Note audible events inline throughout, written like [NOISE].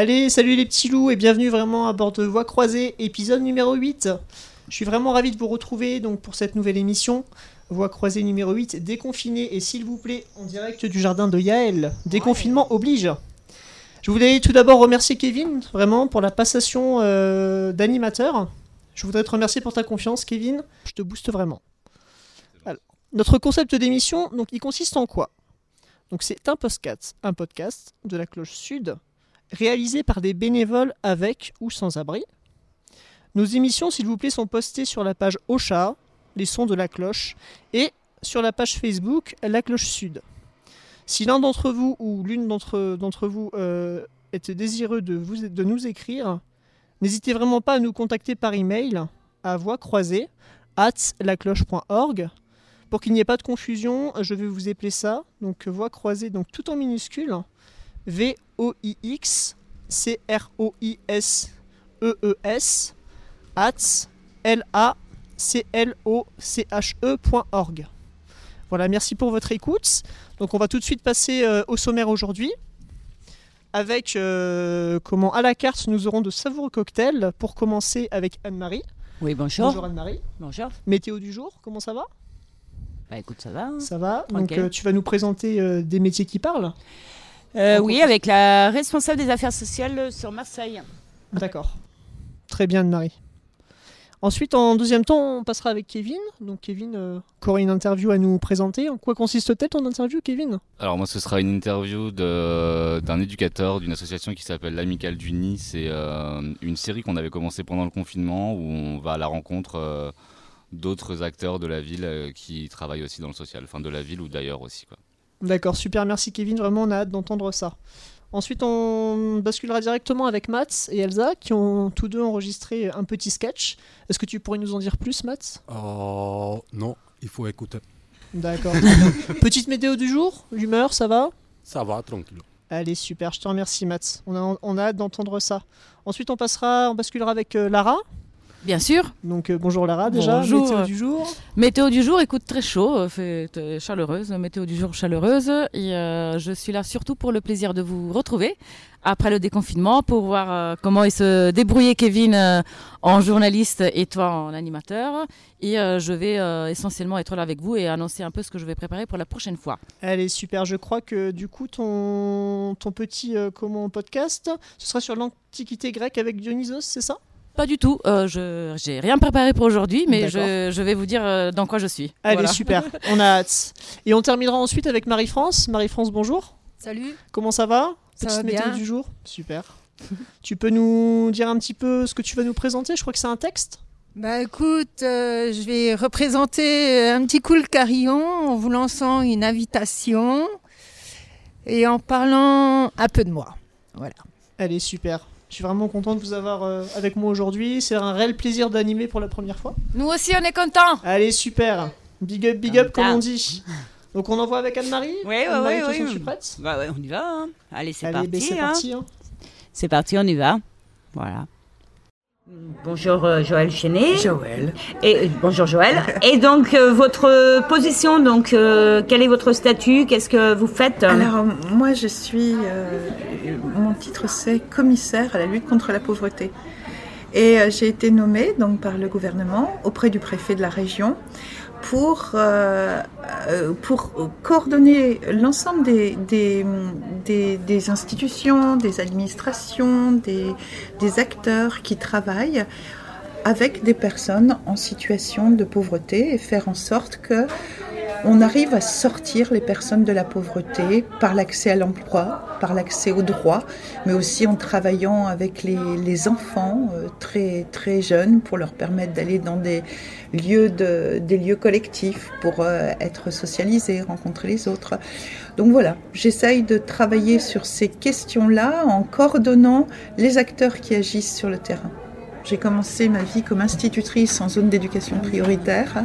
Allez, salut les petits loups et bienvenue vraiment à bord de Voix croisée, épisode numéro 8. Je suis vraiment ravi de vous retrouver donc pour cette nouvelle émission. Voix croisée numéro 8, déconfiné et s'il vous plaît en direct du jardin de Yaël. Déconfinement oblige. Je voulais tout d'abord remercier Kevin vraiment pour la passation euh, d'animateur. Je voudrais te remercier pour ta confiance Kevin. Je te booste vraiment. Alors, notre concept d'émission, donc il consiste en quoi? Donc c'est un podcast, un podcast de la cloche sud réalisé par des bénévoles avec ou sans abri. Nos émissions, s'il vous plaît, sont postées sur la page Ocha, les sons de la cloche, et sur la page Facebook La Cloche Sud. Si l'un d'entre vous ou l'une d'entre, vous euh, est désireux de, vous, de nous écrire, n'hésitez vraiment pas à nous contacter par email à voix croisée at lacloche.org. Pour qu'il n'y ait pas de confusion, je vais vous épeler ça. Donc voix croisée, donc tout en minuscule. V-O-I-X C-R-O-I-S-E-E-S at L-A-C-L-O-C-H-E.org. Voilà, merci pour votre écoute. Donc on va tout de suite passer euh, au sommaire aujourd'hui. Avec euh, comment à la carte nous aurons de savoureux cocktails pour commencer avec Anne-Marie. Oui, bonjour. Bonjour Anne-Marie. Bonjour. Météo du jour, comment ça va? Bah écoute, ça va. hein. Ça va. Donc euh, tu vas nous présenter des métiers qui parlent. Euh, oui, avec la responsable des affaires sociales sur Marseille. D'accord. Très bien Anne-Marie. Ensuite, en deuxième temps, on passera avec Kevin. Donc Kevin, euh, une interview à nous présenter. En quoi consiste-t-elle ton interview, Kevin? Alors moi ce sera une interview d'un éducateur d'une association qui s'appelle l'Amicale du Nid. C'est euh, une série qu'on avait commencé pendant le confinement où on va à la rencontre euh, d'autres acteurs de la ville euh, qui travaillent aussi dans le social, enfin de la ville ou d'ailleurs aussi. Quoi. D'accord, super, merci Kevin, vraiment on a hâte d'entendre ça. Ensuite, on basculera directement avec Mats et Elsa qui ont tous deux enregistré un petit sketch. Est-ce que tu pourrais nous en dire plus, Mats? Oh non, il faut écouter. D'accord. [LAUGHS] Petite météo du jour, l'humeur, ça va? Ça va, tranquille. Allez, super, je te remercie, Mats. On a, on a hâte d'entendre ça. Ensuite, on passera, on basculera avec euh, Lara. Bien sûr. Donc, euh, bonjour Lara, déjà. Bonjour. Météo du jour. Météo du jour, écoute, très chaud, euh, fait euh, chaleureuse. Météo du jour chaleureuse. Et euh, je suis là surtout pour le plaisir de vous retrouver après le déconfinement pour voir euh, comment il se débrouillait Kevin euh, en journaliste et toi en animateur. Et euh, je vais euh, essentiellement être là avec vous et annoncer un peu ce que je vais préparer pour la prochaine fois. Allez, super. Je crois que du coup, ton, ton petit euh, comment, podcast, ce sera sur l'Antiquité grecque avec Dionysos, c'est ça? Pas du tout. Euh, je j'ai rien préparé pour aujourd'hui, mais je, je vais vous dire euh, dans quoi je suis. Allez, Voilà. super. [LAUGHS] On a hâte. Et on terminera ensuite avec Marie-France. Marie-France, bonjour. Salut. Comment ça va Ça Petite va météo bien. du jour Super. [LAUGHS] tu peux nous dire un petit peu ce que tu vas nous présenter? Je crois que c'est un texte. Bah écoute, euh, je vais représenter un petit coup le carillon en vous lançant une invitation et en parlant un peu de moi. Voilà. Allez, super. Je suis vraiment content de vous avoir euh, avec moi aujourd'hui. C'est un réel plaisir d'animer pour la première fois. Nous aussi, on est contents. Allez, super. Big up, big up, comme on dit. Donc on envoie avec Anne-Marie Oui, oui, oui, de toute façon, oui. tu es prête Bah ouais, on y va. hein. Allez, c'est parti. ben, c'est hein. parti. hein. C'est parti, on y va. Voilà. Bonjour euh, Joël Chenet. Joël. Et euh, bonjour Joël. [LAUGHS] Et donc euh, votre position, donc euh, quel est votre statut? Qu'est-ce que vous faites? Alors, moi, je suis. euh, mon titre, c'est commissaire à la lutte contre la pauvreté. Et j'ai été nommée donc, par le gouvernement auprès du préfet de la région pour, euh, euh, pour coordonner l'ensemble des, des, des, des institutions, des administrations, des, des acteurs qui travaillent avec des personnes en situation de pauvreté et faire en sorte que on arrive à sortir les personnes de la pauvreté par l'accès à l'emploi, par l'accès aux droits, mais aussi en travaillant avec les, enfants euh, très, très jeunes pour leur permettre d'aller dans des lieux, de, des lieux collectifs pour euh, être socialisés, rencontrer les autres. Donc voilà, j'essaye de travailler sur ces questions-là en coordonnant les acteurs qui agissent sur le terrain. J'ai commencé ma vie comme institutrice en zone d'éducation prioritaire.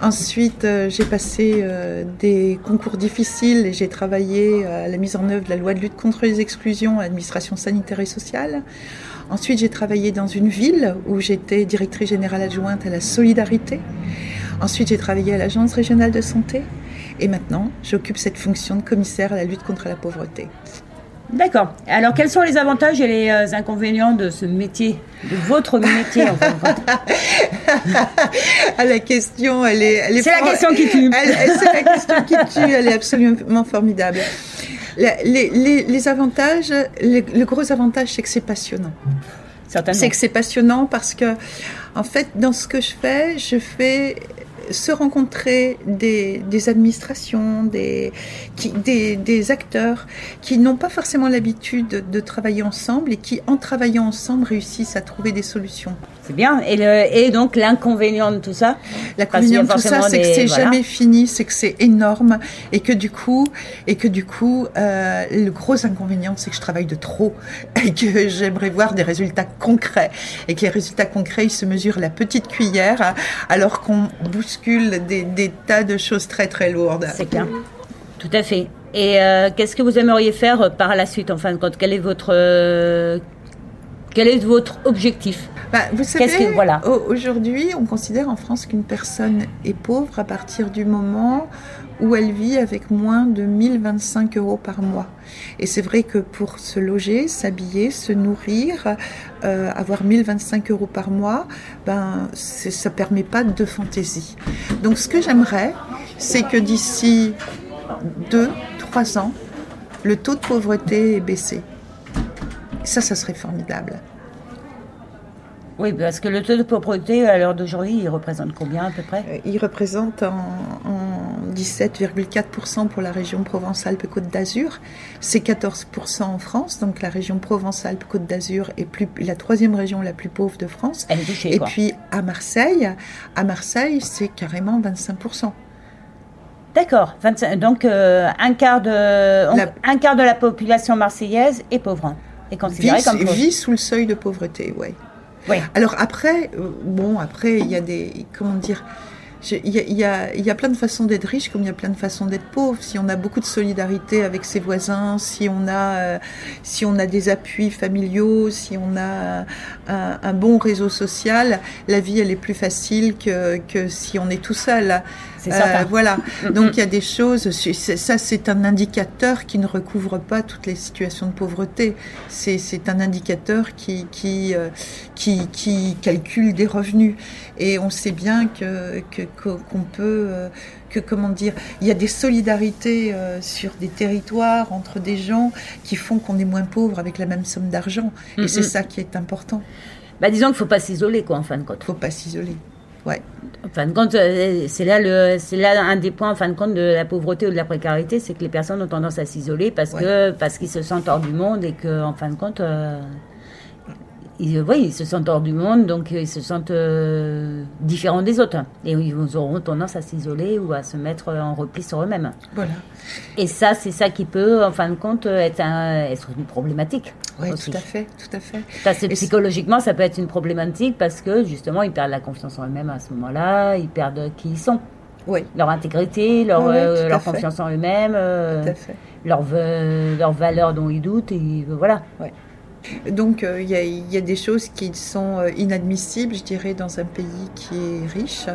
Ensuite, euh, j'ai passé euh, des concours difficiles et j'ai travaillé à la mise en œuvre de la loi de lutte contre les exclusions à l'administration sanitaire et sociale. Ensuite, j'ai travaillé dans une ville où j'étais directrice générale adjointe à la solidarité. Ensuite, j'ai travaillé à l'agence régionale de santé. Et maintenant, j'occupe cette fonction de commissaire à la lutte contre la pauvreté. D'accord. Alors, quels sont les avantages et les euh, inconvénients de ce métier, de votre métier en [LAUGHS] Ah, la question, elle est. elle est C'est la question qui tue. C'est la question qui tue, elle est absolument formidable. La- les, les- les avantages, le, le gros avantage, c'est que c'est passionnant. Certainement. C'est que c'est passionnant parce que, en fait, dans ce que je fais, je fais se rencontrer des, administrations, des, des, acteurs qui n'ont pas forcément l'habitude de, de travailler ensemble et qui, en travaillant ensemble, réussissent à trouver des solutions. C'est bien. Et, le- et donc, l'inconvénient de tout ça L'inconvénient de tout ça, c'est que c'est voilà. jamais fini, c'est que c'est énorme et que du coup, et que du coup, euh, le gros inconvénient, c'est que je travaille de trop [LAUGHS] et que j'aimerais voir des résultats concrets et que les résultats concrets, ils se mesurent à la petite cuillère alors qu'on bouscule des, des tas de choses très très lourdes. C'est clair. Tout à fait. Et euh, qu'est-ce que vous aimeriez faire euh, par la suite, en fin de compte? Quel est votre, quel est votre objectif Bah, vous savez, que- voilà. au- aujourd'hui, on considère en France qu'une personne est pauvre à partir du moment où elle vit avec moins de 1025 euros par mois. Et c'est vrai que pour se loger, s'habiller, se nourrir, euh, avoir 1025 euros par mois, ben, ça permet pas de fantaisie. Donc ce que j'aimerais, c'est que d'ici deux, trois ans, le taux de pauvreté est baissé. Ça, ça serait formidable. Oui, parce que le taux de pauvreté à l'heure d'aujourd'hui, il représente combien à peu près? Euh, Il représente en, en 17,4% pour la région Provence-Alpes-Côte d'Azur. C'est 14% en France, donc la région Provence-Alpes-Côte d'Azur est plus, la troisième région la plus pauvre de France. Elle est touchée, Et quoi. puis à Marseille, à Marseille, c'est carrément 25%. D'accord. 25 Donc, euh, un, quart de, on- La- un quart de la population marseillaise est pauvre. Est considérée Vit, comme pauvre. vit sous le seuil de pauvreté, ouais. Oui. Alors après, euh, bon, après, il y a des, comment dire, il y a, il y, y a plein de façons d'être riche comme il y a plein de façons d'être pauvre. Si on a beaucoup de solidarité avec ses voisins, si on a, euh, si on a des appuis familiaux, si on a un, un bon réseau social, la vie elle est plus facile que, que si on est tout seul. Euh, certain. voilà. Mm, Donc mm. il y a des choses. Ça c'est un indicateur qui ne recouvre pas toutes les situations de pauvreté. C'est un indicateur qui qui, euh, qui qui calcule des revenus. Et on sait bien que qu'on peut euh, que comment dire, il y a des solidarités euh, sur des territoires entre des gens qui font qu'on est moins pauvre avec la même somme d'argent. Mm, Et c'est mm. ça qui est important. Bah, disons qu'il ne faut pas s'isoler, quoi, en fin de compte. Faut pas s'isoler. Ouais. En fin de compte, euh, c'est là, le, c'est là un des points, en fin de compte, de la pauvreté ou de la précarité, c'est que les personnes ont tendance à s'isoler parce que parce qu'ils se sentent hors du monde et que, en fin de compte, euh, ils, oui, ils se sentent hors du monde, donc euh, ils se sentent euh, différents des autres. Et ils auront tendance à s'isoler ou à se mettre en repli sur eux-mêmes. Voilà. Et ça, c'est ça qui peut, en fin de compte, être, un- être une problématique. Aussi. tout à fait, tout à fait. Parce que psychologiquement, ça peut être une problématique parce que justement, ils perdent la confiance en eux-mêmes à ce moment-là, ils perdent qui ils sont, Oui, leur intégrité, leur, euh, fait. confiance en eux-mêmes, euh, fait. leur, leurs valeurs dont ils doutent, et voilà. Donc euh, il y, a, des choses qui sont euh, inadmissibles, je dirais, dans un pays qui est riche.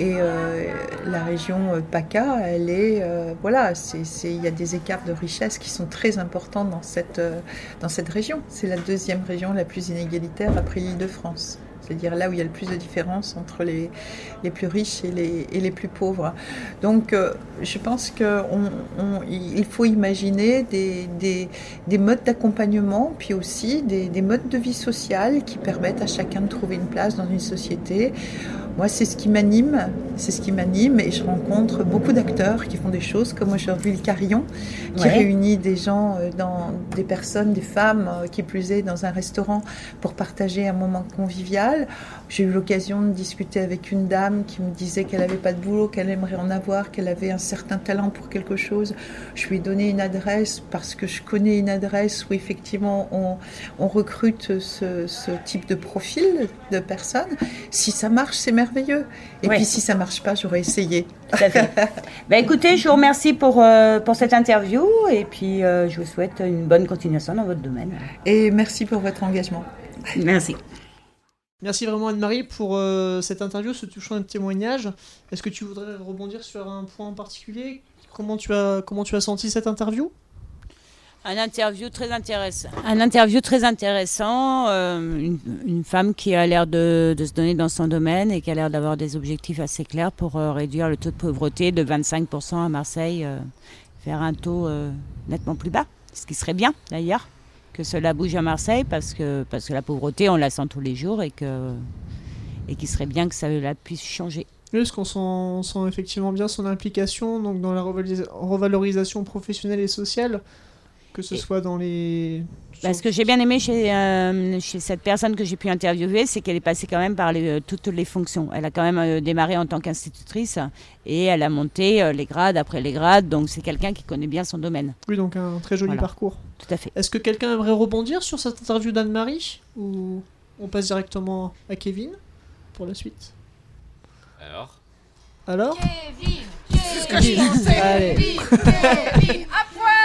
Et euh, la région PACA, elle est, voilà, il y a des écarts de richesse qui sont très importants dans cette, dans cette région. C'est la deuxième région la plus inégalitaire après l'Île-de-France. C'est-à-dire là où il y a le plus de différence entre les, les plus riches et les, et les plus pauvres. Donc euh, je pense qu'il faut imaginer des, des, des modes d'accompagnement, puis aussi des, des modes de vie sociale qui permettent à chacun de trouver une place dans une société. Moi, c'est ce qui m'anime, c'est ce qui m'anime, et je rencontre beaucoup d'acteurs qui font des choses, comme aujourd'hui le Carillon, qui Ouais. réunit des gens, euh, dans, des personnes, des femmes, euh, qui plus est, dans un restaurant pour partager un moment convivial. J'ai eu l'occasion de discuter avec une dame qui me disait qu'elle n'avait pas de boulot, qu'elle aimerait en avoir, qu'elle avait un certain talent pour quelque chose. Je lui ai donné une adresse parce que je connais une adresse où effectivement on, on recrute ce, ce type de profil de personnes. Si ça marche, c'est merveilleux. Et Ouais. puis si ça marche pas, j'aurais essayé. Tout à fait. [LAUGHS] ben, écoutez, je vous remercie pour, euh, pour cette interview et puis euh, je vous souhaite une bonne continuation dans votre domaine. Et merci pour votre engagement. Merci. Merci vraiment Anne-Marie pour euh, cette interview, ce touchant témoignage. Est-ce que tu voudrais rebondir sur un point en particulier? Comment tu, as, comment tu as senti cette interview? Un interview très intéressant. Un interview très intéressant. euh, une, femme qui a l'air de, se donner dans son domaine et qui a l'air d'avoir des objectifs assez clairs pour euh, réduire le taux de pauvreté de 25% à Marseille euh, vers un taux nettement plus bas. Ce qui serait bien d'ailleurs que cela bouge à Marseille parce que, parce que la pauvreté, on la sent tous les jours et que et qu'il serait bien que cela puisse changer. Oui, Parce qu'on sent, effectivement bien son implication donc dans la revalorisation professionnelle et sociale, que ce Et- soit dans les... Bah, ce que j'ai bien aimé chez, euh, chez cette personne que j'ai pu interviewer, c'est qu'elle est passée quand même par les, euh, toutes les fonctions. Elle a quand même euh, démarré en tant qu'institutrice et elle a monté euh, les grades après les grades. Donc c'est quelqu'un qui connaît bien son domaine. Oui, donc un très joli Voilà. parcours. Tout à fait. Est-ce que quelqu'un aimerait rebondir sur cette interview d'Anne-Marie Ou on passe directement à Kevin pour la suite? Alors? Alors? Kevin, Allez. Kevin,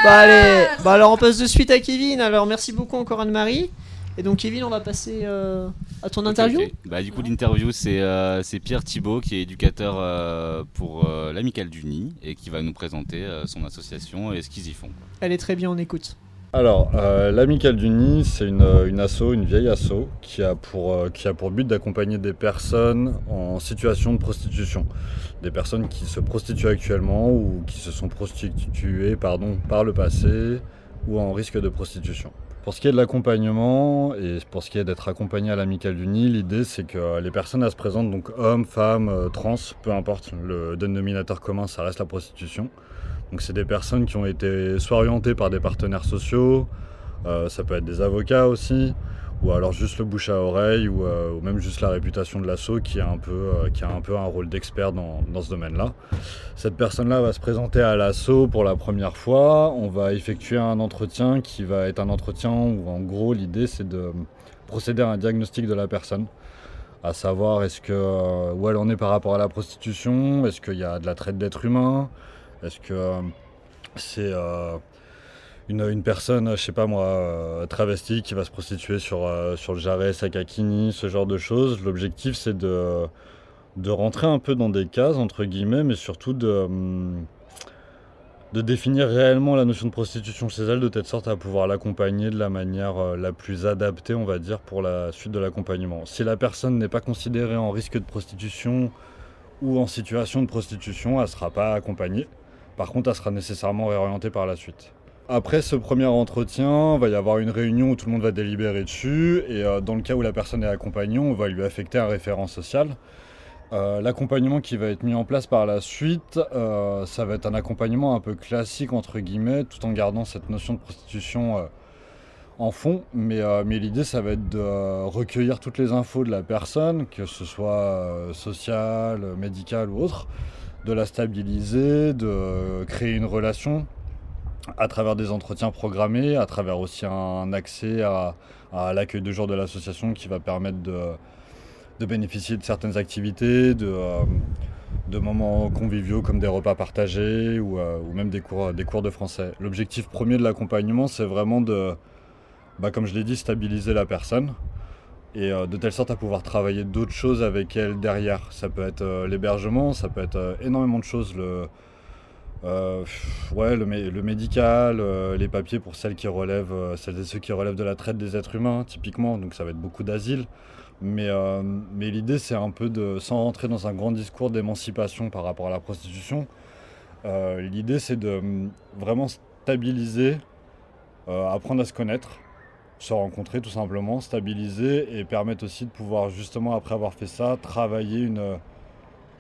Bah allez, bah alors on passe de suite à Kevin. Alors merci beaucoup encore Anne-Marie. Et donc Kevin, on va passer euh, à ton interview. Bah, du coup, l'interview, c'est euh, c'est Pierre Thibault, qui est éducateur euh, pour l'Amicale du Nid et qui va nous présenter son association et ce qu'ils y font. Elle est très bien, on écoute. Alors, euh, l'Amicale du Nid, c'est une, euh, une asso, une vieille asso, qui a pour, euh, qui a pour but d'accompagner des personnes en situation de prostitution. Des personnes qui se prostituent actuellement ou qui se sont prostituées pardon, par le passé ou en risque de prostitution. Pour ce qui est de l'accompagnement et pour ce qui est d'être accompagné à l'Amicale du Nid, l'idée c'est que les personnes se présentent, donc hommes, femmes, trans, peu importe, le dénominateur commun ça reste la prostitution. Donc c'est des personnes qui ont été soit orientées par des partenaires sociaux, euh, ça peut être des avocats aussi, ou alors juste le bouche à oreille, ou, euh, même juste la réputation de l'assaut qui, a un peu, euh, qui a un peu un rôle d'expert dans, ce domaine-là. Cette personne-là va se présenter à l'assaut pour la première fois, on va effectuer un entretien qui va être un entretien où en gros l'idée c'est de procéder à un diagnostic de la personne à savoir est-ce que où elle en est par rapport à la prostitution, est-ce qu'il y a de la traite d'êtres humains, est-ce que euh, c'est euh, une, personne, je sais pas moi, euh, travestie qui va se prostituer sur, sur le jarret, Sakakini, ce genre de choses. L'objectif, c'est de, rentrer un peu dans des cases, entre guillemets, mais surtout de, de définir réellement la notion de prostitution chez elle, de telle sorte à pouvoir l'accompagner de la manière la plus adaptée, on va dire, pour la suite de l'accompagnement. Si la personne n'est pas considérée en risque de prostitution ou en situation de prostitution, elle ne sera pas accompagnée. Par contre, elle sera nécessairement réorientée par la suite. Après ce premier entretien, il va y avoir une réunion où tout le monde va délibérer dessus. Et euh, dans le cas où la personne est accompagnée, on va lui affecter un référent social. Euh, L'accompagnement qui va être mis en place par la suite, euh, ça va être un accompagnement un peu classique, entre guillemets, tout en gardant cette notion de prostitution en fond. Mais, mais l'idée, ça va être de recueillir toutes les infos de la personne, que ce soit sociale, médicale ou autre, de la stabiliser, de créer une relation à travers des entretiens programmés, à travers aussi un accès à, l'accueil de jour de l'association qui va permettre de, bénéficier de certaines activités, de, euh, de moments conviviaux comme des repas partagés ou, euh, ou même des cours, des cours de français. L'objectif premier de l'accompagnement, c'est vraiment de, bah, comme je l'ai dit, stabiliser la personne et euh, de telle sorte à pouvoir travailler d'autres choses avec elle derrière. Ça peut être euh, l'hébergement, ça peut être euh, énormément de choses. Le, ouais, le, mé- le médical, les papiers pour celles qui relèvent, et ceux qui relèvent de la traite des êtres humains, typiquement. Donc ça va être beaucoup d'asile. Mais, mais l'idée, c'est un peu de, sans rentrer dans un grand discours d'émancipation par rapport à la prostitution, l'idée, c'est de hum, vraiment stabiliser, apprendre à se connaître, se rencontrer tout simplement, stabiliser et permettre aussi de pouvoir justement, après avoir fait ça, travailler une euh,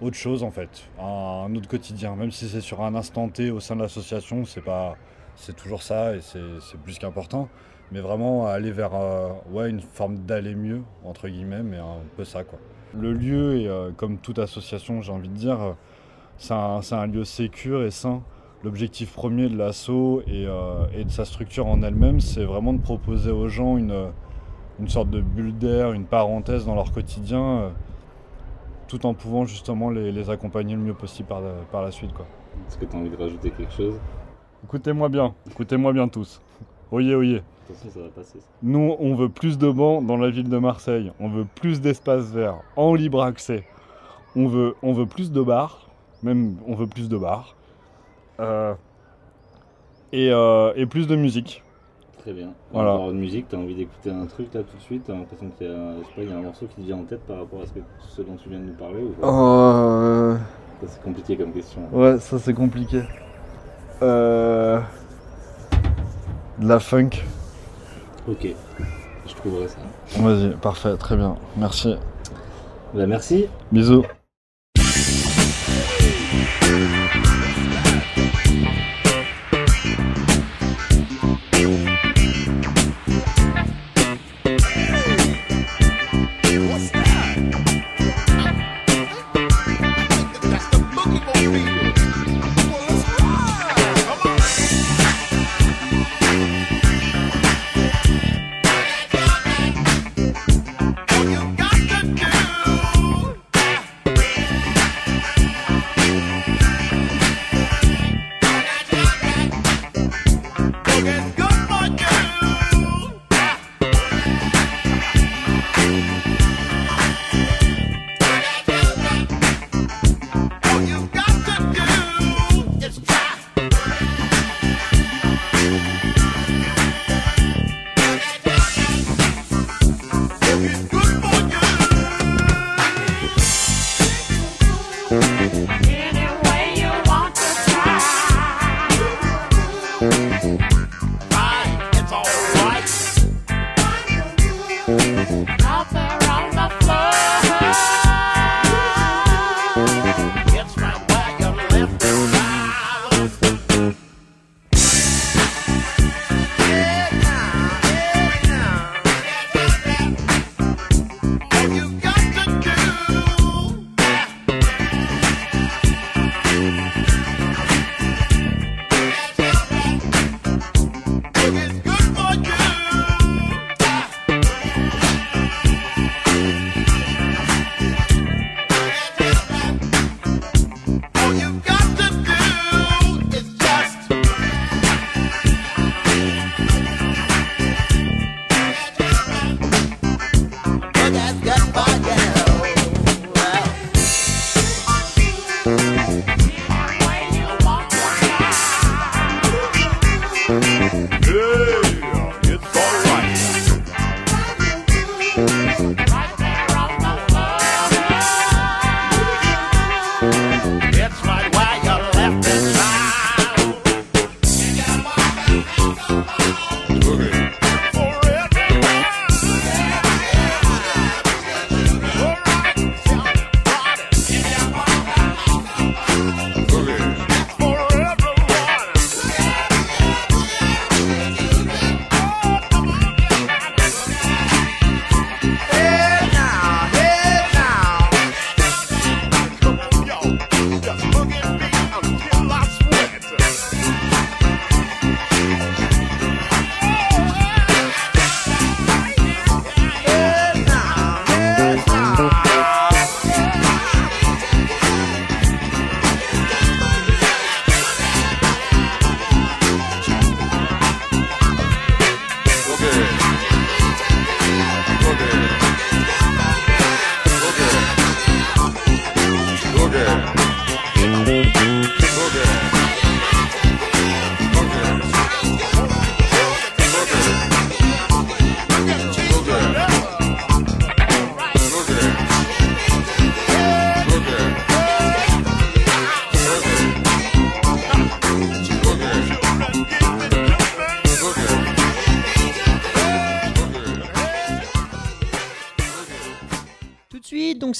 autre chose en fait, un, autre quotidien. Même si c'est sur un instant T au sein de l'association, c'est pas, c'est toujours ça et c'est plus qu'important. Mais vraiment aller vers euh, ouais, une forme d'aller mieux, entre guillemets, mais un peu ça quoi. Le lieu, est, euh, comme toute association, j'ai envie de dire, euh, c'est un, un lieu sécure et sain. L'objectif premier de l'asso et, euh, et de sa structure en elle-même, c'est vraiment de proposer aux gens une, une sorte de bulle d'air, une parenthèse dans leur quotidien, euh, tout en pouvant justement les, les accompagner le mieux possible par la, par la suite. Est-ce que tu as envie de rajouter quelque chose? Écoutez-moi bien, écoutez-moi bien tous. Oyez, oyez. Attention, ça va passer. ça. Nous, on veut plus de bancs dans la ville de Marseille. On veut plus d'espaces verts en libre accès. On veut, on veut plus de bars. Même, on veut plus de bars. Euh, et, euh, et plus de musique. Très bien. Voilà. Une musique, t'as envie d'écouter un truc là tout de suite T'as l'impression qu'il y a, je sais pas, il y a un morceau qui te vient en tête par rapport à ce, que, ce dont tu viens de nous parler ou Euh, Ça, C'est compliqué comme question. Ouais, ça c'est compliqué. Euh... De la funk. Ok, je trouverai ça. Vas-y, parfait, très bien. Merci. Bah merci. Bisous. Tout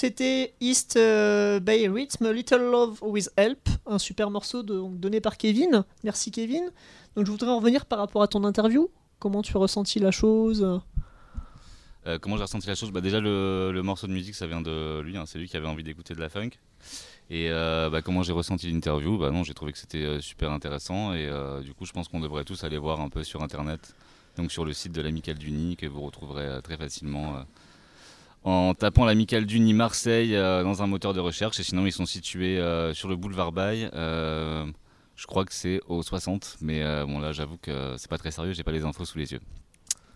c'était East euh, Bay Rhythm, Little Love with Help, un super morceau donné par Kevin. Merci Kevin. Donc je voudrais en revenir par rapport à ton interview. Comment tu as ressenti la chose? Euh, comment j'ai ressenti la chose? Bah Déjà, le, morceau de musique, ça vient de lui. hein, c'est lui qui avait envie d'écouter de la funk. Et euh, bah, comment j'ai ressenti l'interview? Bah J'ai trouvé que c'était super intéressant. Et du coup, je pense qu'on devrait tous aller voir un peu sur Internet. Donc sur le site de l'Amicale du Nid, que vous retrouverez très facilement en tapant l'Amicale du Nid Marseille euh, dans un moteur de recherche. Et sinon, ils sont situés euh, sur le boulevard Baye. euh, je crois que c'est au 60. Mais bon, là, j'avoue que c'est pas très sérieux. J'ai pas les infos sous les yeux.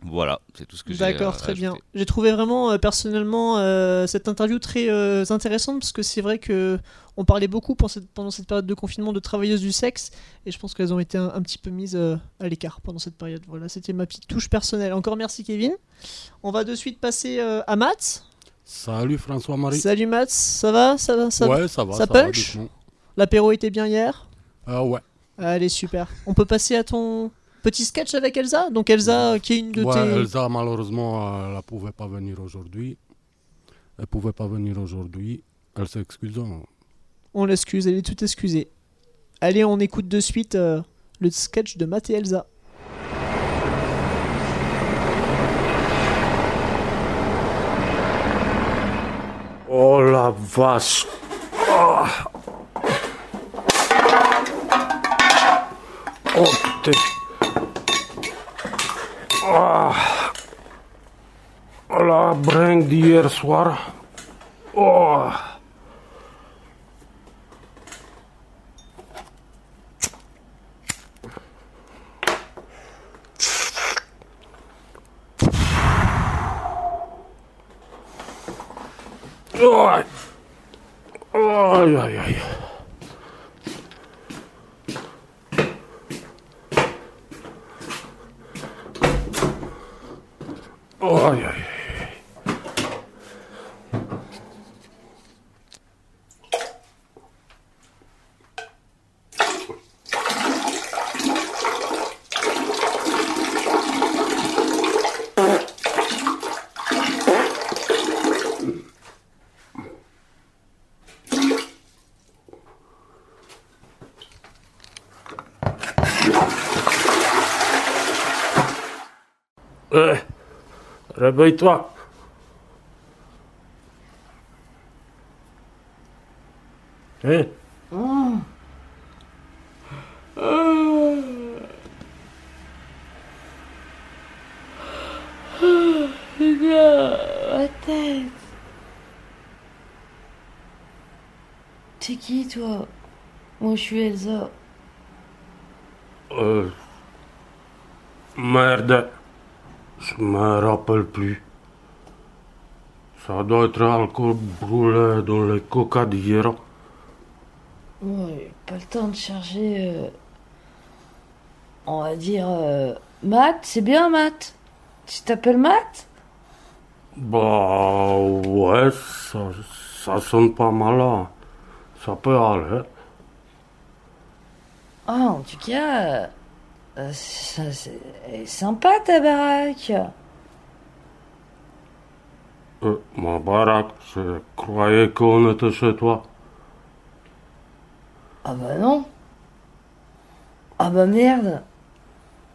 Voilà, c'est tout ce que j'ai. D'accord, très bien. J'ai trouvé vraiment euh, personnellement euh, cette interview très euh, intéressante parce que c'est vrai que on parlait beaucoup pendant cette, pendant cette période de confinement de travailleuses du sexe et je pense qu'elles ont été un, un petit peu mises euh, à l'écart pendant cette période. Voilà, c'était ma petite touche personnelle. Encore merci Kevin. On va de suite passer euh, à Matt. Salut François-Marie. Salut Matt, ça va? Ça va? Ça... ouais, ça va. ça Ça, va, punch? L'apéro était bien hier? Ah ouais. Allez, super. On peut passer à ton petit sketch avec Elsa Donc Elsa, qui est une de Ouais, tes... Elsa, malheureusement, euh, elle ne pouvait pas venir aujourd'hui. Elle pouvait pas venir aujourd'hui. Elle s'excuse. hein. On l'excuse, elle est toute excusée. Allez, on écoute de suite euh, le sketch de Matt et Elsa. Oh la vache. Oh, oh putain. Oh. Oh la bringue d'hier soir. Oh. Oh. Aïe aïe aïe. Aïe réveille-toi. Hein? Ma tête. T'es qui toi? Moi je suis Elsa. Euh, Merde. Je me rappelle plus. Ça doit être alcool brûlé dans les coca d'hier. Ouais, pas le temps de charger. euh, On va dire. euh, Matt, c'est bien Matt? Tu t'appelles Matt? Bah ouais, ça, ça sonne pas mal là. Ça peut aller. Ah, en tout cas. euh, euh, ça, c'est sympa ta baraque. Euh, ma baraque, je croyais qu'on était chez toi. Ah bah non. Ah bah merde.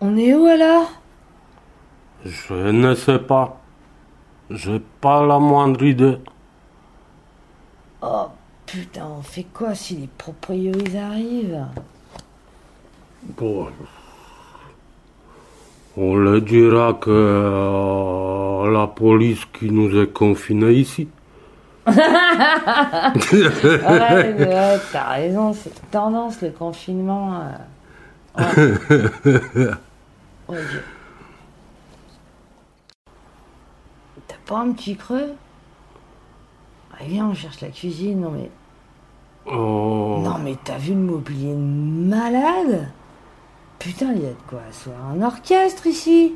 On est où alors? Je ne sais pas. J'ai pas la moindre idée. Oh putain, on fait quoi si les proprios ils arrivent? Bon. On leur dira que euh, la police qui nous est confinée ici. [LAUGHS] ouais, mais [LAUGHS] ouais, t'as raison, c'est une tendance le confinement. euh. Ouais. [LAUGHS] Ouais, Dieu. T'as pas un petit creux? Ah, viens, on cherche la cuisine. Non mais, Oh. non mais t'as vu le mobilier malade? Putain, il y a de quoi asseoir un orchestre ici.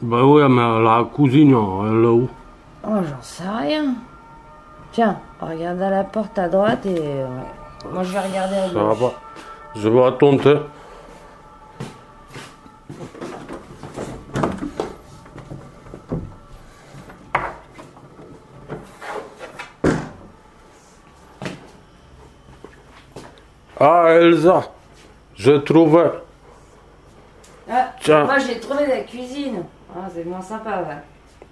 Ben oui, mais la cousine, elle est où? Oh, j'en sais rien. Tiens, regarde à la porte à droite et euh, moi je vais regarder à Ça va gauche. pas. Je vais tenter. Ah, Elsa, j'ai trouvé. Ah, Tiens. moi j'ai trouvé la cuisine. Ah, c'est moins sympa, ouais.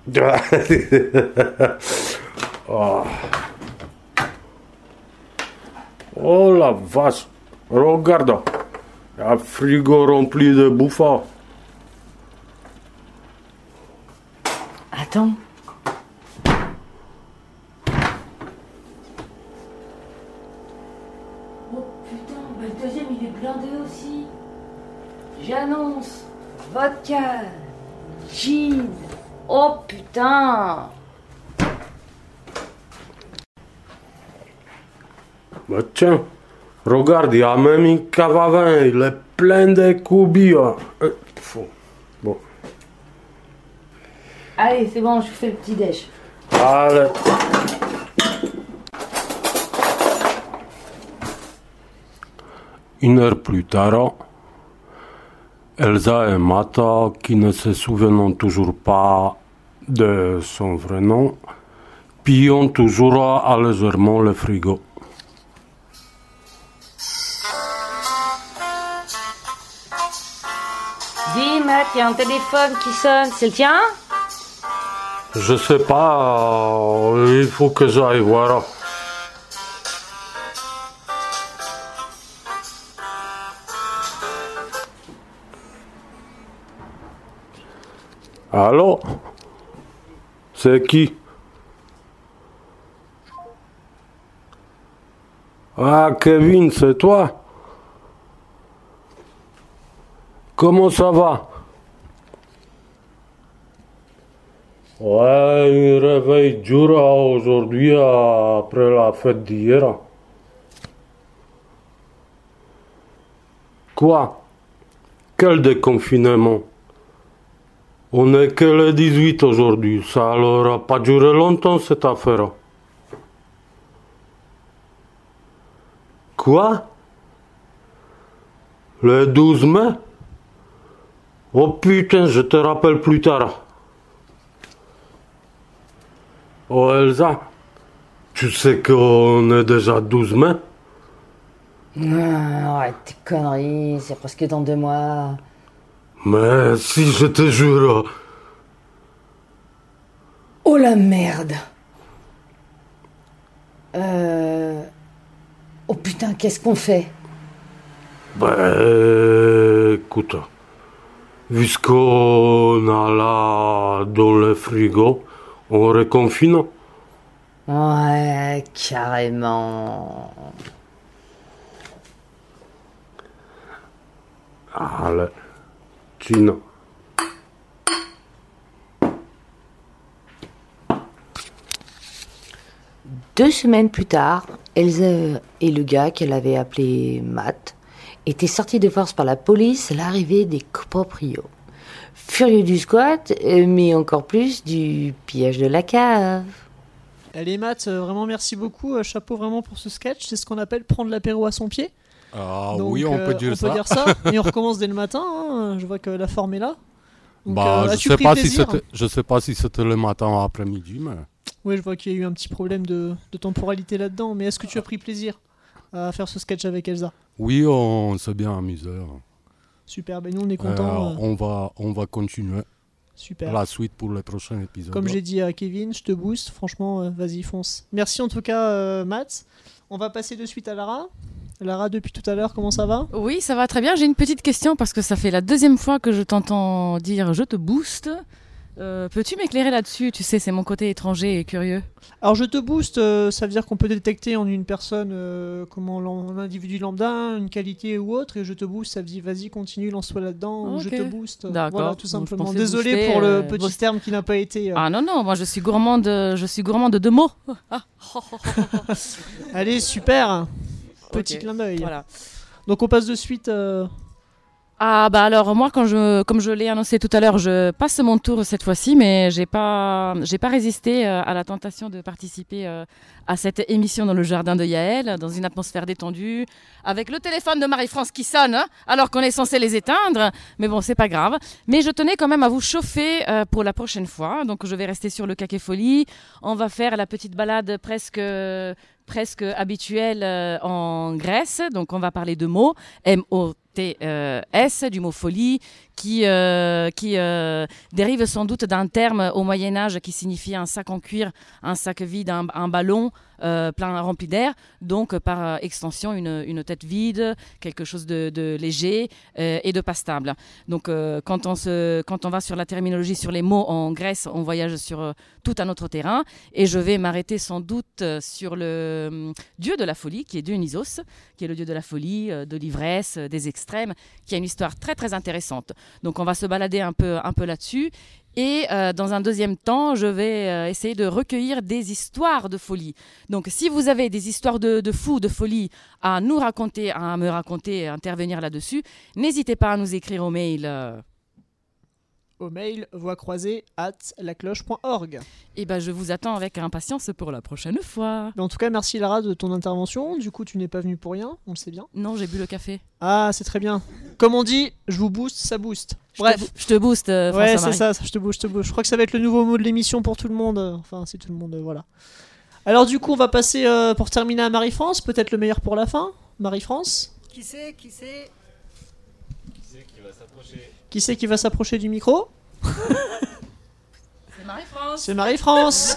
[LAUGHS] oh. Oh la vache, regarde, un frigo rempli de bouffons. Attends. Tiens, regarde, il y a même une cave à vin, il est plein de coubillons. Euh, fou. Bon, Allez, c'est bon, je fais le petit déj. allez. Une heure plus tard, Elsa et Mata, qui ne se souvenant toujours pas de son vrai nom, pillent toujours à légèrement le frigo. Il y a un téléphone qui sonne, c'est le tien Je sais pas, euh, il faut que j'aille voir. Allô C'est qui Ah, Kevin, c'est toi Comment ça va Ouais, un réveil dur aujourd'hui après la fête d'hier. Quoi? Quel déconfinement? On n'est que le 18 aujourd'hui, ça n'aura pas duré longtemps cette affaire. Quoi? Le 12 mai? Oh putain, je te rappelle plus tard. Oh Elsa, tu sais qu'on est déjà 12 mai Non, arrête tes conneries, c'est presque dans deux mois. Mais si je te jure. Oh la merde Euh... Oh putain, qu'est-ce qu'on fait? Ben écoute, vu ce qu'on a là dans le frigo, on reconfine. Ouais, carrément. Allez, Tina. Deux semaines plus tard, Elsa et le gars qu'elle avait appelé Matt étaient sortis de force par la police à l'arrivée des coproprios. Furieux du squat, euh, mais encore plus du pillage de la cave. Allez Matt, euh, vraiment merci beaucoup, euh, chapeau vraiment pour ce sketch, c'est ce qu'on appelle prendre l'apéro à son pied. Ah Donc, oui, on peut dire on ça. peut dire ça. Et on recommence dès le matin, hein, je vois que la forme est là. Donc, bah, euh, je sais pas si je sais pas si c'était le matin ou après-midi, mais Oui, je vois qu'il y a eu un petit problème de, de temporalité là-dedans, mais est-ce que tu as pris plaisir à faire ce sketch avec Elsa? Oui, on s'est bien amusé. Super, ben nous on est Euh, contents. euh, on va, on va continuer Super. la suite pour les prochains épisodes. Comme j'ai dit à Kevin, je te booste, franchement, euh, vas-y, fonce. Merci en tout cas, euh, Matt. On va passer de suite à Lara. Lara, depuis tout à l'heure, comment ça va? Oui, ça va très bien. J'ai une petite question parce que ça fait la deuxième fois que je t'entends dire je te booste. Euh, Peux-tu m'éclairer là-dessus? Tu sais, c'est mon côté étranger et curieux. Alors, je te booste, euh, ça veut dire qu'on peut détecter en une personne, euh, comment un individu lambda, une qualité ou autre, et je te booste, ça veut dire vas-y, continue, lance-toi là-dedans, ou je te booste. D'accord. Voilà, tout simplement. Désolé booster, pour le euh, petit terme qui n'a pas été. Ah non, non, moi je suis gourmand de, je suis gourmand de deux mots. [LAUGHS] Allez, super Petit clin d'œil. Voilà. Donc, on passe de suite. Ah bah alors moi quand je comme je l'ai annoncé tout à l'heure, je passe mon tour cette fois-ci mais j'ai pas j'ai pas résisté euh, à la tentation de participer euh, à cette émission dans le jardin de Yaël dans une atmosphère détendue avec le téléphone de Marie-France qui sonne hein, alors qu'on est censé les éteindre. Mais bon c'est pas grave. Mais je tenais quand même à vous chauffer euh, pour la prochaine fois. Donc je vais rester sur le caquet folie. On va faire la petite balade presque presque habituelle en Grèce. Donc on va parler de mots Euh, S du mot folie qui, euh, qui euh, dérive sans doute d'un terme au Moyen Âge qui signifie un sac en cuir, un sac vide, un, ballon plein rempli d'air, donc par extension une, une tête vide, quelque chose de, léger et de pas stable. Donc quand, on se, quand on va sur la terminologie, sur les mots en Grèce, on voyage sur tout un autre terrain. Et je vais m'arrêter sans doute sur le euh, dieu de la folie qui est Dionysos, qui est le dieu de la folie, de l'ivresse, des extrêmes, qui a une histoire très très intéressante. Donc on va se balader un peu, un peu là-dessus. Et euh, dans un deuxième temps, je vais euh, essayer de recueillir des histoires de folie. Donc si vous avez des histoires de, de fou, de folie à nous raconter, à me raconter, à intervenir là-dessus, n'hésitez pas à nous écrire au mail. euh, Au mail voix croisée at lacloche.org. et ben, je vous attends avec impatience pour la prochaine fois. Mais en tout cas, merci Lara de ton intervention. Du coup, tu n'es pas venu pour rien, on le sait bien. Non, j'ai bu le café. Ah, c'est très bien. Comme on dit, je vous booste, ça booste. Bref. je te booste, euh, ouais, c'est Marie. ça, je te bouge, je te bouge. Je crois que ça va être le nouveau mot de l'émission pour tout le monde. Enfin, si tout le monde, euh, voilà. Alors du coup, on va passer euh, pour terminer à Marie-France, peut-être le meilleur pour la fin. Marie-France, Qui c'est Qui c'est? Qui c'est qui va s'approcher? Du micro [LAUGHS] C'est Marie-France. C'est Marie-France.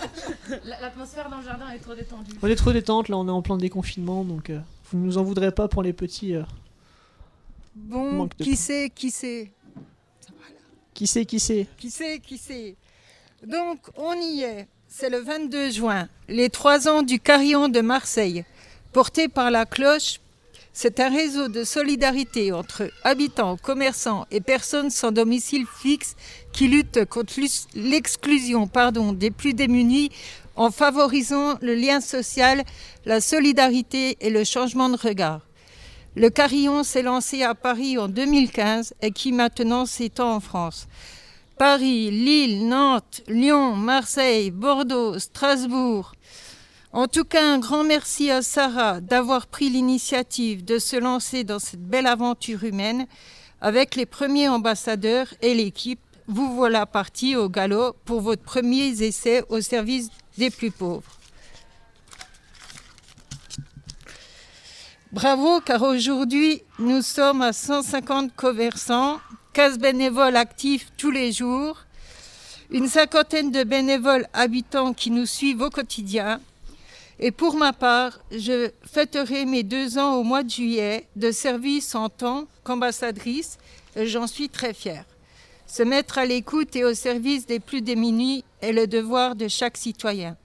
[LAUGHS] L'atmosphère dans le jardin est trop détendue. on est trop détente, là, on est en plein déconfinement, donc euh, vous ne nous en voudrez pas pour les petits. euh, Bon, Manque de qui temps. c'est Qui c'est Qui c'est, qui c'est Qui c'est Qui c'est Donc, on y est. C'est le 22 juin, les trois ans du Carillon de Marseille. Porté par la cloche, c'est un réseau de solidarité entre habitants, commerçants et personnes sans domicile fixe qui lutte contre l'us- l'exclusion des plus démunis en favorisant le lien social, la solidarité et le changement de regard. Le Carillon s'est lancé à Paris en 2015 et qui maintenant s'étend en France. Paris, Lille, Nantes, Lyon, Marseille, Bordeaux, Strasbourg. En tout cas, un grand merci à Sarah d'avoir pris l'initiative de se lancer dans cette belle aventure humaine avec les premiers ambassadeurs et l'équipe. Vous voilà partis au galop pour votre premier essai au service des plus pauvres. Bravo, car aujourd'hui, nous sommes à 150 commerçants, 15 bénévoles actifs tous les jours, une cinquantaine de bénévoles habitants qui nous suivent au quotidien. Et pour ma part, je fêterai mes deux ans au mois de juillet de service en tant qu'ambassadrice j'en suis très fière. Se mettre à l'écoute et au service des plus démunis est le devoir de chaque citoyen.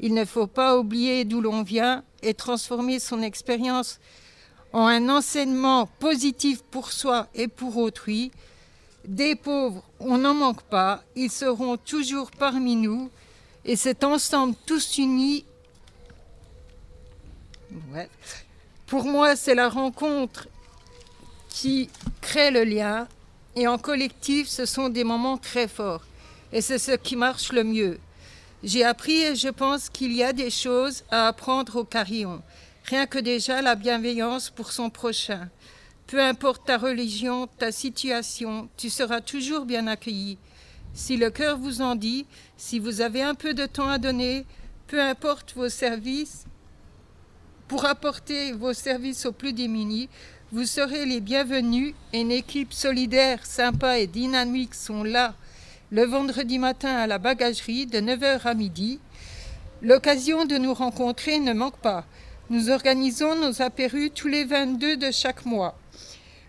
Il ne faut pas oublier d'où l'on vient et transformer son expérience en un enseignement positif pour soi et pour autrui. Des pauvres, on n'en manque pas, ils seront toujours parmi nous et c'est ensemble tous unis. Pour moi, c'est la rencontre qui crée le lien et en collectif, ce sont des moments très forts et c'est ce qui marche le mieux. J'ai appris et je pense qu'il y a des choses à apprendre au carillon. Rien que déjà la bienveillance pour son prochain. Peu importe ta religion, ta situation, tu seras toujours bien accueilli. Si le cœur vous en dit, si vous avez un peu de temps à donner, peu importe vos services, pour apporter vos services aux plus démunis, vous serez les bienvenus une équipe solidaire, sympa et dynamique sont là le vendredi matin à la bagagerie de 9h à midi. L'occasion de nous rencontrer ne manque pas. Nous organisons nos apérus tous les 22 de chaque mois.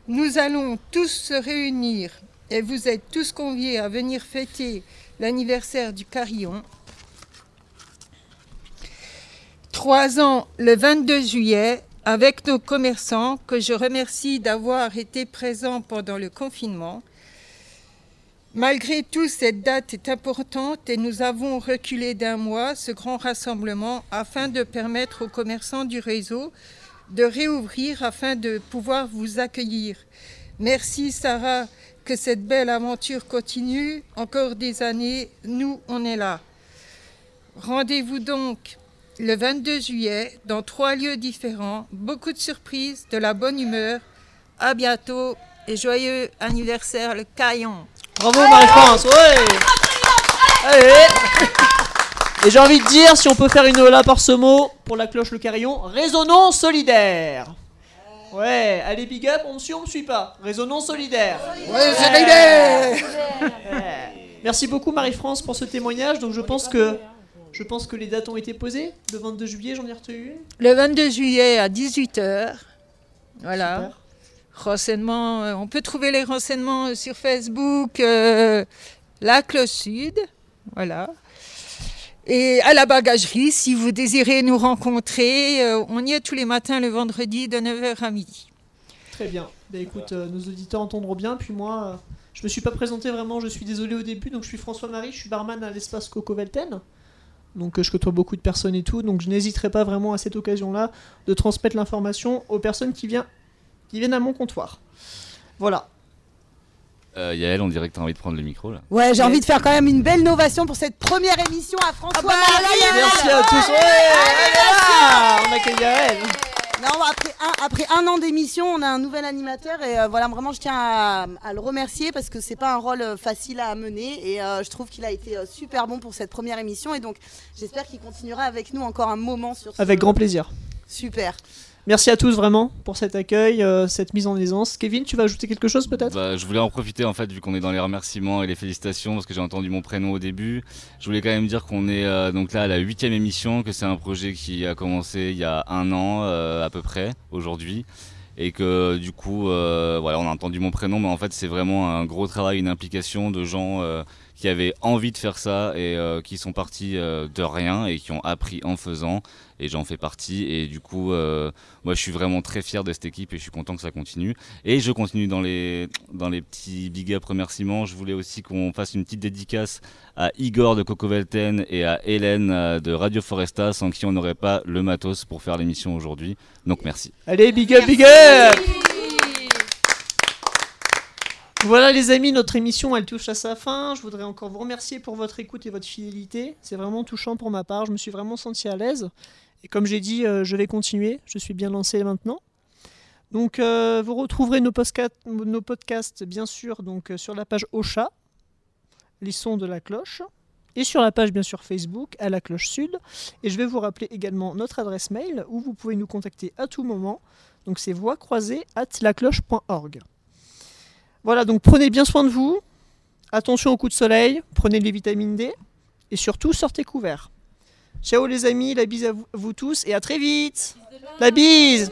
Nous allons tous se réunir et vous êtes tous conviés à venir fêter l'anniversaire du Carillon. Trois ans le 22 juillet avec nos commerçants que je remercie d'avoir été présents pendant le confinement. Malgré tout, cette date est importante et nous avons reculé d'un mois ce grand rassemblement afin de permettre aux commerçants du réseau de réouvrir afin de pouvoir vous accueillir. Merci Sarah, que cette belle aventure continue. Encore des années, nous, on est là. Rendez-vous donc le 22 juillet dans trois lieux différents. Beaucoup de surprises, de la bonne humeur. À bientôt et joyeux anniversaire le Caillon. Bravo Marie-France, ouais Allez Et j'ai envie de dire, si on peut faire une ola par ce mot, pour la cloche le carillon, résonance solidaire Ouais, allez big up, on me suit, on me suit pas Résonance solidaire Ouais, solidaire Ouais. Merci beaucoup Marie-France pour ce témoignage, donc je pense que... Je pense que les dates ont été posées. Le 22 juillet, j'en ai retenu une. Le 22 juillet à 18h. Voilà. Super. Renseignements, euh, on peut trouver les renseignements sur Facebook, euh, la Cloche Sud. Voilà. Et à la bagagerie, si vous désirez nous rencontrer, euh, on y est tous les matins le vendredi de 9h à midi. Très bien. Bah écoute, euh, nos auditeurs entendront bien, puis moi, euh, Je me suis pas présenté vraiment, je suis désolé au début. Donc je suis François-Marie, je suis barman à l'espace Coco Velten. Donc euh, je côtoie beaucoup de personnes et tout. Donc je n'hésiterai pas vraiment à cette occasion-là de transmettre l'information aux personnes qui, viennent qui viennent à mon comptoir. Voilà. Euh, Yael, on dirait que tu as envie de prendre le micro là. Ouais, j'ai envie de faire quand même une belle novation pour cette première émission à François. Marie. Merci à tous. Ouais, on accueille Yael. Non, après un, après un an d'émission, on a un nouvel animateur et euh, voilà, vraiment, je tiens à, à le remercier parce que c'est pas un rôle euh, facile à mener et euh, je trouve qu'il a été super bon pour cette première émission et donc j'espère qu'il continuera avec nous encore un moment sur ce- Avec grand plaisir. Super. Merci à tous vraiment pour cet accueil, euh, cette mise en aisance. Kevin, tu vas ajouter quelque chose peut-être? Bah, je voulais en profiter en fait vu qu'on est dans les remerciements et les félicitations parce que j'ai entendu mon prénom au début. Je voulais quand même dire qu'on est euh, donc là à la huitième émission, que c'est un projet qui a commencé il y a un an euh, à peu près aujourd'hui et que du coup voilà on a entendu mon prénom mais en fait c'est vraiment un gros travail, une implication de gens qui avaient envie de faire ça et euh, qui sont partis euh, de rien et qui ont appris en faisant. Et j'en fais partie. Et du coup euh, moi je suis vraiment très fier de cette équipe et je suis content que ça continue. Et je continue dans les dans les petits big up remerciements. Je voulais aussi qu'on fasse une petite dédicace à Igor de Coco Velten et à Hélène euh, de Radio Foresta sans qui on n'aurait pas le matos pour faire l'émission aujourd'hui. Donc merci. Allez, big up, big up Voilà les amis, notre émission elle touche à sa fin. Je voudrais encore vous remercier pour votre écoute et votre fidélité. C'est vraiment touchant pour ma part. Je me suis vraiment senti à l'aise. Et comme j'ai dit, euh, je vais continuer. Je suis bien lancé maintenant. Donc euh, vous retrouverez nos, podcasts bien sûr donc, euh, sur la page Ocha, les sons de la cloche, et sur la page bien sûr Facebook à la cloche sud. Et je vais vous rappeler également notre adresse mail où vous pouvez nous contacter à tout moment. Donc c'est voix croisée at lacloche.org. Voilà, donc prenez bien soin de vous. Attention aux coups de soleil, prenez des vitamines D et surtout sortez couverts. Ciao les amis, la bise à vous, vous tous et à très vite. La bise.